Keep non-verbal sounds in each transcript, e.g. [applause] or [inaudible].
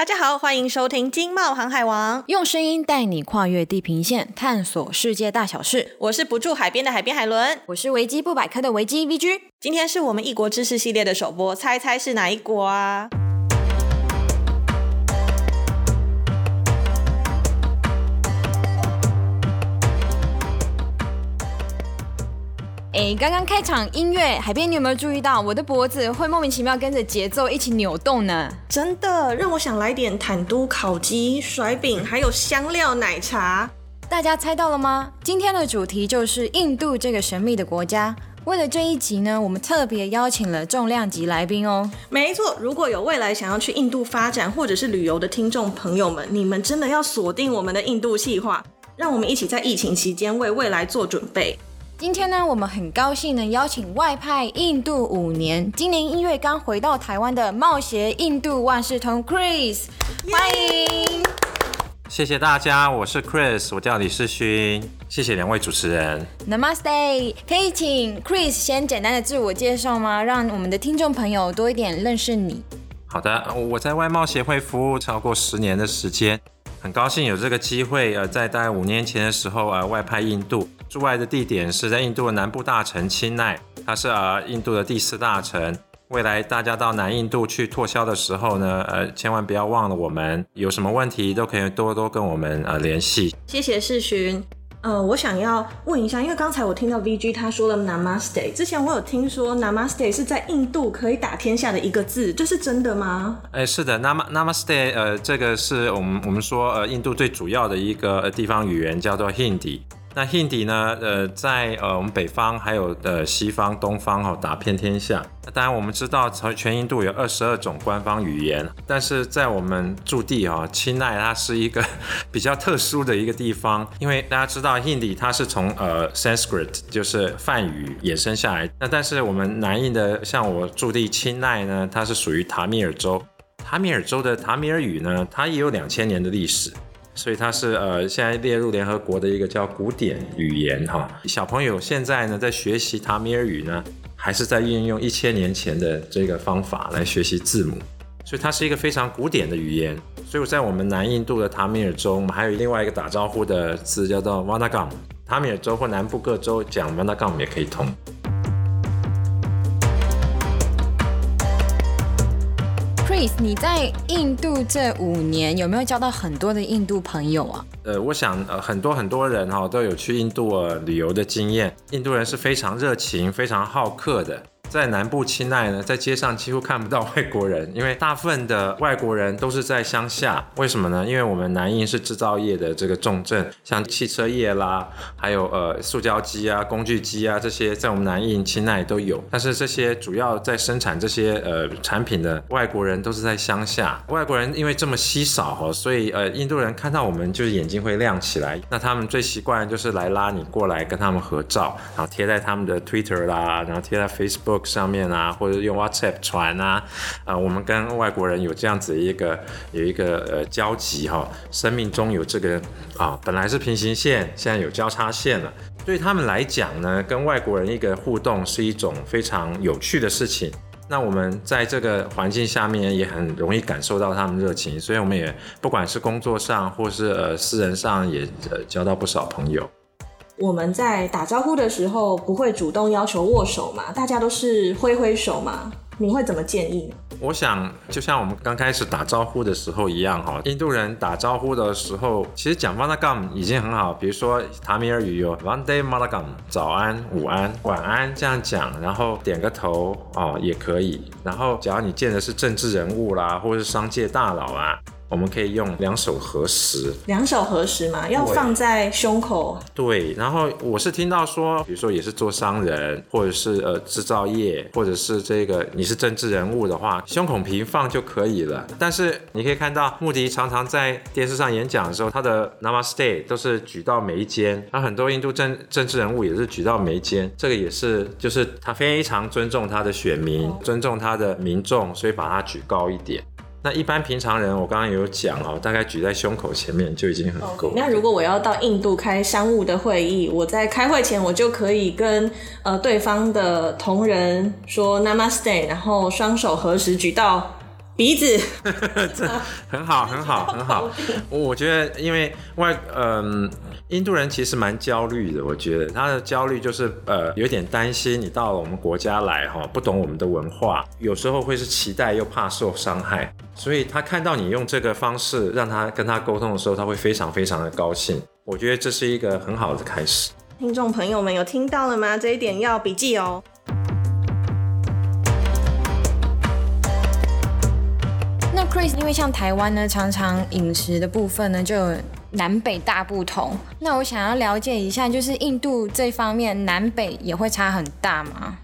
大家好，欢迎收听《经贸航海王》，用声音带你跨越地平线，探索世界大小事。我是不住海边的海边海伦，我是维基不百科的维基 VG。今天是我们异国知识系列的首播，猜猜是哪一国啊？哎，刚刚开场音乐，海边你有没有注意到我的脖子会莫名其妙跟着节奏一起扭动呢？真的，让我想来点坦都烤鸡、甩饼，还有香料奶茶。大家猜到了吗？今天的主题就是印度这个神秘的国家。为了这一集呢，我们特别邀请了重量级来宾哦。没错，如果有未来想要去印度发展或者是旅游的听众朋友们，你们真的要锁定我们的印度计划，让我们一起在疫情期间为未来做准备。今天呢，我们很高兴能邀请外派印度五年，今年一月刚回到台湾的贸协印度万事通 Chris，欢迎。谢谢大家，我是 Chris，我叫李世勋。谢谢两位主持人。Namaste，可以请 Chris 先简单的自我介绍吗？让我们的听众朋友多一点认识你。好的，我在外贸协会服务超过十年的时间。很高兴有这个机会，呃，在大概五年前的时候，呃，外派印度，驻外的地点是在印度的南部大城钦奈，它是呃印度的第四大城。未来大家到南印度去拓销的时候呢，呃，千万不要忘了我们，有什么问题都可以多多跟我们呃联系。谢谢世勋。呃，我想要问一下，因为刚才我听到 VG 他说了 Namaste，之前我有听说 Namaste 是在印度可以打天下的一个字，这是真的吗？哎，是的，Nam Namaste，呃，这个是我们我们说呃印度最主要的一个地方语言叫做 Hindi。那 Hindi 呢？呃，在呃我们北方还有呃西方、东方哈、哦、打遍天下。那当然我们知道，全印度有二十二种官方语言，但是在我们驻地哈钦奈，它是一个 [laughs] 比较特殊的一个地方，因为大家知道 Hindi 它是从呃 Sanskrit 就是梵语衍生下来。那但是我们南印的像我驻地钦奈呢，它是属于塔米尔州。塔米尔州的塔米尔语呢，它也有两千年的历史。所以它是呃，现在列入联合国的一个叫古典语言哈。小朋友现在呢，在学习塔米尔语呢，还是在运用一千年前的这个方法来学习字母，所以它是一个非常古典的语言。所以我在我们南印度的塔米尔州，我们还有另外一个打招呼的字叫做 Vanakkam。塔米尔州或南部各州讲 Vanakkam 也可以通。你在印度这五年有没有交到很多的印度朋友啊？呃，我想呃很多很多人哈都有去印度呃旅游的经验，印度人是非常热情、非常好客的。在南部钦奈呢，在街上几乎看不到外国人，因为大部分的外国人都是在乡下。为什么呢？因为我们南印是制造业的这个重镇，像汽车业啦，还有呃塑胶机啊、工具机啊这些，在我们南印钦奈都有。但是这些主要在生产这些呃产品的外国人都是在乡下。外国人因为这么稀少哈，所以呃印度人看到我们就是眼睛会亮起来。那他们最习惯就是来拉你过来跟他们合照，然后贴在他们的 Twitter 啦，然后贴在 Facebook。上面啊，或者用 WhatsApp 传啊，啊、我们跟外国人有这样子一个有一个呃交集哈，生命中有这个啊，本来是平行线，现在有交叉线了。对他们来讲呢，跟外国人一个互动是一种非常有趣的事情。那我们在这个环境下面也很容易感受到他们热情，所以我们也不管是工作上或是呃私人上也呃交到不少朋友。我们在打招呼的时候不会主动要求握手嘛？大家都是挥挥手嘛？你会怎么建议呢？我想就像我们刚开始打招呼的时候一样哈，印度人打招呼的时候其实讲 v a n a g a m 已经很好，比如说塔米尔语有 Vande Mataram 早安、午安、晚安这样讲，然后点个头哦也可以。然后假如你见的是政治人物啦，或是商界大佬啊。我们可以用两手合十，两手合十嘛，要放在胸口。对，然后我是听到说，比如说也是做商人，或者是呃制造业，或者是这个你是政治人物的话，胸口平放就可以了。但是你可以看到，穆迪常常在电视上演讲的时候，他的 Namaste 都是举到眉间，那很多印度政政治人物也是举到眉间，这个也是就是他非常尊重他的选民，尊重他的民众，所以把它举高一点。那一般平常人，我刚刚有讲哦，大概举在胸口前面就已经很够。那如果我要到印度开商务的会议，我在开会前我就可以跟呃对方的同仁说 Namaste，然后双手合十举到鼻子，[laughs] 这很好，很好，很好。我觉得，因为外，嗯、呃，印度人其实蛮焦虑的。我觉得他的焦虑就是，呃，有点担心你到了我们国家来，哈，不懂我们的文化，有时候会是期待又怕受伤害。所以他看到你用这个方式让他跟他沟通的时候，他会非常非常的高兴。我觉得这是一个很好的开始。听众朋友们有听到了吗？这一点要笔记哦。那 Chris，因为像台湾呢，常常饮食的部分呢就有南北大不同。那我想要了解一下，就是印度这方面南北也会差很大吗？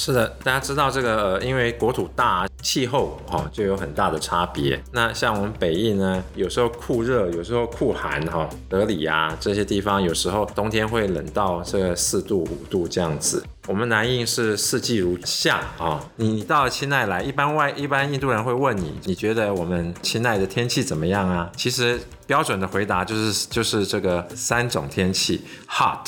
是的，大家知道这个，呃，因为国土大，气候哈、哦、就有很大的差别。那像我们北印呢，有时候酷热，有时候酷寒哈、哦。德里啊这些地方，有时候冬天会冷到这个四度五度这样子。我们南印是四季如夏啊、哦。你到了清奈来，一般外一般印度人会问你，你觉得我们清奈的天气怎么样啊？其实标准的回答就是就是这个三种天气：hot、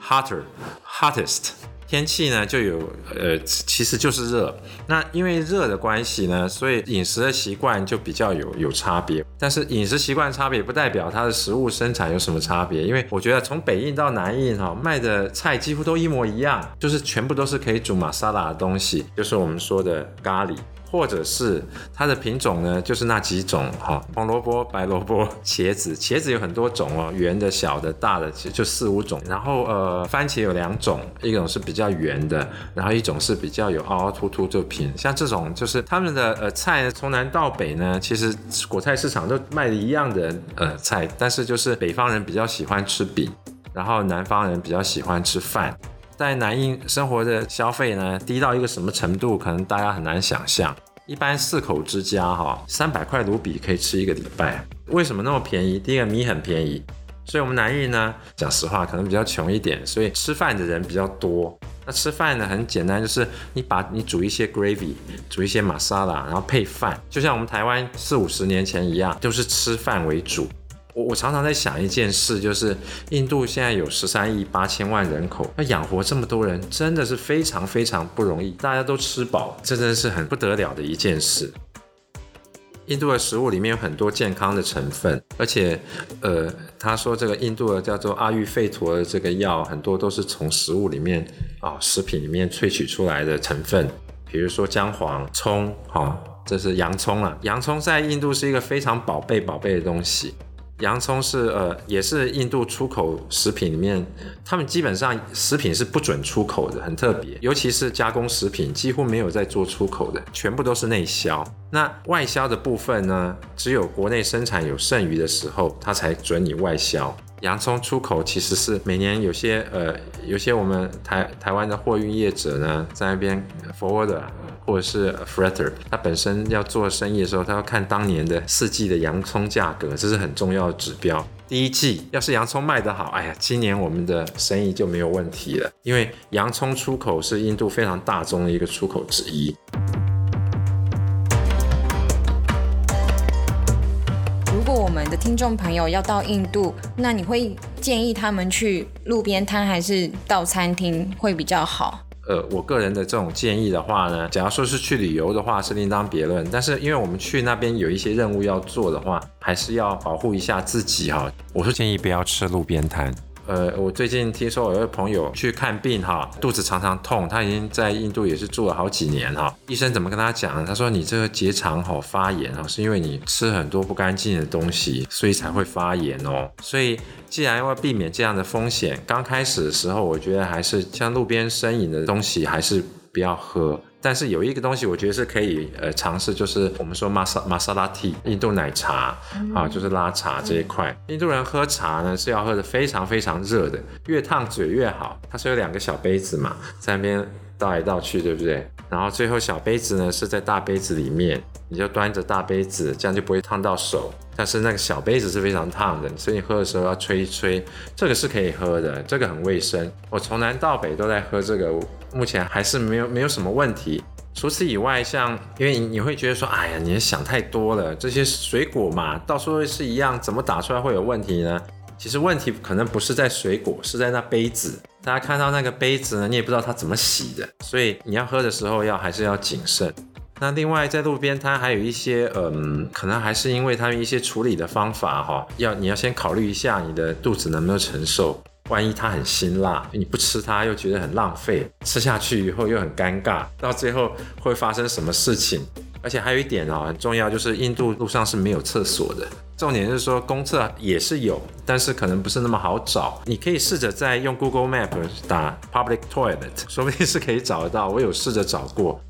hotter、hottest。天气呢就有，呃，其实就是热。那因为热的关系呢，所以饮食的习惯就比较有有差别。但是饮食习惯差别不代表它的食物生产有什么差别。因为我觉得从北印到南印哈，卖的菜几乎都一模一样，就是全部都是可以煮玛莎拉的东西，就是我们说的咖喱。或者是它的品种呢，就是那几种哈，红萝卜、白萝卜、[laughs] 茄子，茄子有很多种哦，圆的、小的、大的，其实就四五种。然后呃，番茄有两种，一种是比较圆的，然后一种是比较有凹凹凸凸就品。像这种就是他们的呃菜呢，从南到北呢，其实果菜市场都卖的一样的呃菜，但是就是北方人比较喜欢吃饼，然后南方人比较喜欢吃饭。在南印生活的消费呢，低到一个什么程度，可能大家很难想象。一般四口之家哈，三百块卢比可以吃一个礼拜。为什么那么便宜？第一个米很便宜，所以我们南印呢，讲实话可能比较穷一点，所以吃饭的人比较多。那吃饭呢很简单，就是你把你煮一些 gravy，煮一些 masala，，然后配饭，就像我们台湾四五十年前一样，都是吃饭为主。我我常常在想一件事，就是印度现在有十三亿八千万人口，要养活这么多人，真的是非常非常不容易。大家都吃饱，这真的是很不得了的一件事。印度的食物里面有很多健康的成分，而且，呃，他说这个印度的叫做阿育吠陀的这个药，很多都是从食物里面啊、食品里面萃取出来的成分，比如说姜黄、葱，哈、这是洋葱啊，洋葱在印度是一个非常宝贝宝贝的东西。洋葱是呃，也是印度出口食品里面，他们基本上食品是不准出口的，很特别，尤其是加工食品，几乎没有在做出口的，全部都是内销。那外销的部分呢，只有国内生产有剩余的时候，它才准你外销。洋葱出口其实是每年有些呃，有些我们台台湾的货运业者呢，在那边 forwarder。或者是 freighter，他本身要做生意的时候，他要看当年的四季的洋葱价格，这是很重要的指标。第一季要是洋葱卖得好，哎呀，今年我们的生意就没有问题了，因为洋葱出口是印度非常大宗的一个出口之一。们的听众朋友要到印度，那你会建议他们去路边摊还是到餐厅会比较好？呃，我个人的这种建议的话呢，假如说是去旅游的话，是另当别论。但是因为我们去那边有一些任务要做的话，还是要保护一下自己哈。我是建议不要吃路边摊。呃，我最近听说有一个朋友去看病哈，肚子常常痛，他已经在印度也是住了好几年哈。医生怎么跟他讲？他说你这个结肠好发炎啊，是因为你吃很多不干净的东西，所以才会发炎哦。所以既然要避免这样的风险，刚开始的时候，我觉得还是像路边生饮的东西还是不要喝。但是有一个东西，我觉得是可以呃尝试，就是我们说玛莎玛莎拉蒂，印度奶茶啊，就是拉茶这一块。印度人喝茶呢是要喝的非常非常热的，越烫嘴越好。它是有两个小杯子嘛，在那边倒来倒去，对不对？然后最后小杯子呢是在大杯子里面，你就端着大杯子，这样就不会烫到手。但是那个小杯子是非常烫的，所以你喝的时候要吹一吹。这个是可以喝的，这个很卫生。我从南到北都在喝这个。目前还是没有没有什么问题。除此以外，像因为你会觉得说，哎呀，你想太多了，这些水果嘛，到时候是一样，怎么打出来会有问题呢？其实问题可能不是在水果，是在那杯子。大家看到那个杯子呢，你也不知道它怎么洗的，所以你要喝的时候要还是要谨慎。那另外在路边摊还有一些，嗯，可能还是因为他们一些处理的方法哈，要你要先考虑一下你的肚子能不能承受。万一它很辛辣，你不吃它又觉得很浪费，吃下去以后又很尴尬，到最后会发生什么事情？而且还有一点啊，很重要，就是印度路上是没有厕所的。重点是说公厕也是有，但是可能不是那么好找。你可以试着再用 Google Map 打 Public Toilet，说不定是可以找得到。我有试着找过。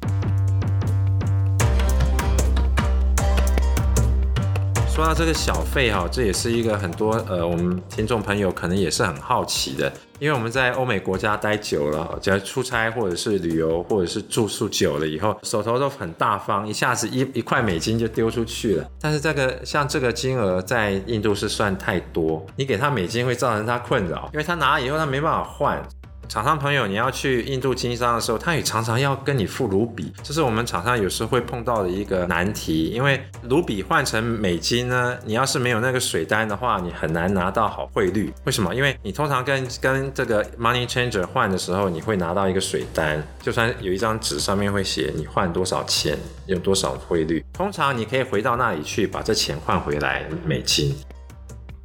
说到这个小费哈，这也是一个很多呃，我们听众朋友可能也是很好奇的，因为我们在欧美国家待久了，只要出差或者是旅游或者是住宿久了以后，手头都很大方，一下子一一块美金就丢出去了。但是这个像这个金额在印度是算太多，你给他美金会造成他困扰，因为他拿了以后他没办法换。厂商朋友，你要去印度经商的时候，他也常常要跟你付卢比，这是我们厂商有时会碰到的一个难题。因为卢比换成美金呢，你要是没有那个水单的话，你很难拿到好汇率。为什么？因为你通常跟 [laughs] 跟这个 money changer 换的时候，你会拿到一个水单，就算有一张纸上面会写你换多少钱，有多少汇率。通常你可以回到那里去把这钱换回来美金。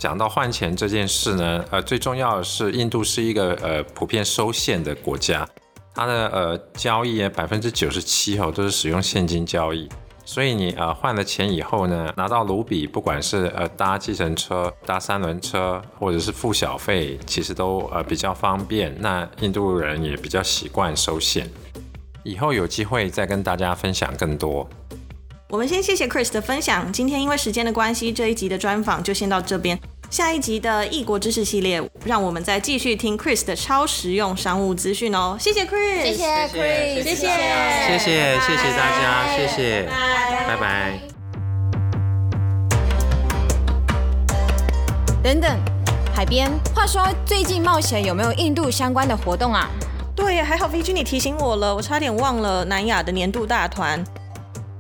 讲到换钱这件事呢，呃，最重要的是印度是一个呃普遍收现的国家，它的呃交易百分之九十七哦都是使用现金交易，所以你呃换了钱以后呢，拿到卢比，不管是呃搭计程车、搭三轮车，或者是付小费，其实都呃比较方便。那印度人也比较习惯收现，以后有机会再跟大家分享更多。我们先谢谢 Chris 的分享。今天因为时间的关系，这一集的专访就先到这边。下一集的异国知识系列，让我们再继续听 Chris 的超实用商务资讯哦。谢谢 Chris，谢谢 Chris，谢谢，谢谢，谢谢，谢谢大家，谢谢，拜拜。等等，海边，话说最近冒险有没有印度相关的活动啊？对，还好 VG 你提醒我了，我差点忘了南亚的年度大团。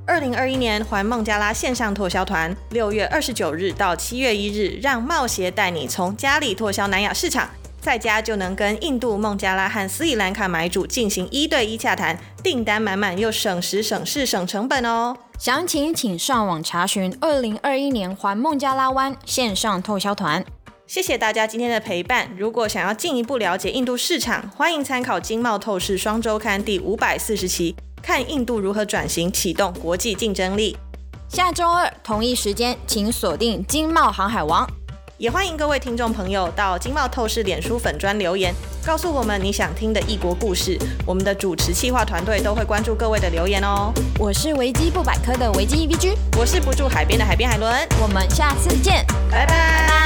二零二一年环孟加拉线上拓销团，六月二十九日到七月一日，让贸协带你从家里拓销南亚市场，在家就能跟印度、孟加拉和斯里兰卡买主进行一对一洽谈，订单满满又省时省事省成本哦。详情请上网查询二零二一年环孟加拉湾线上拓销团。谢谢大家今天的陪伴。如果想要进一步了解印度市场，欢迎参考《经贸透视双周刊》第五百四十期。看印度如何转型，启动国际竞争力。下周二同一时间，请锁定《经贸航海王》。也欢迎各位听众朋友到经贸透视脸书粉专留言，告诉我们你想听的异国故事。我们的主持企划团队都会关注各位的留言哦。我是维基不百科的维基 EVG，我是不住海边的海边海伦。我们下次见，拜拜。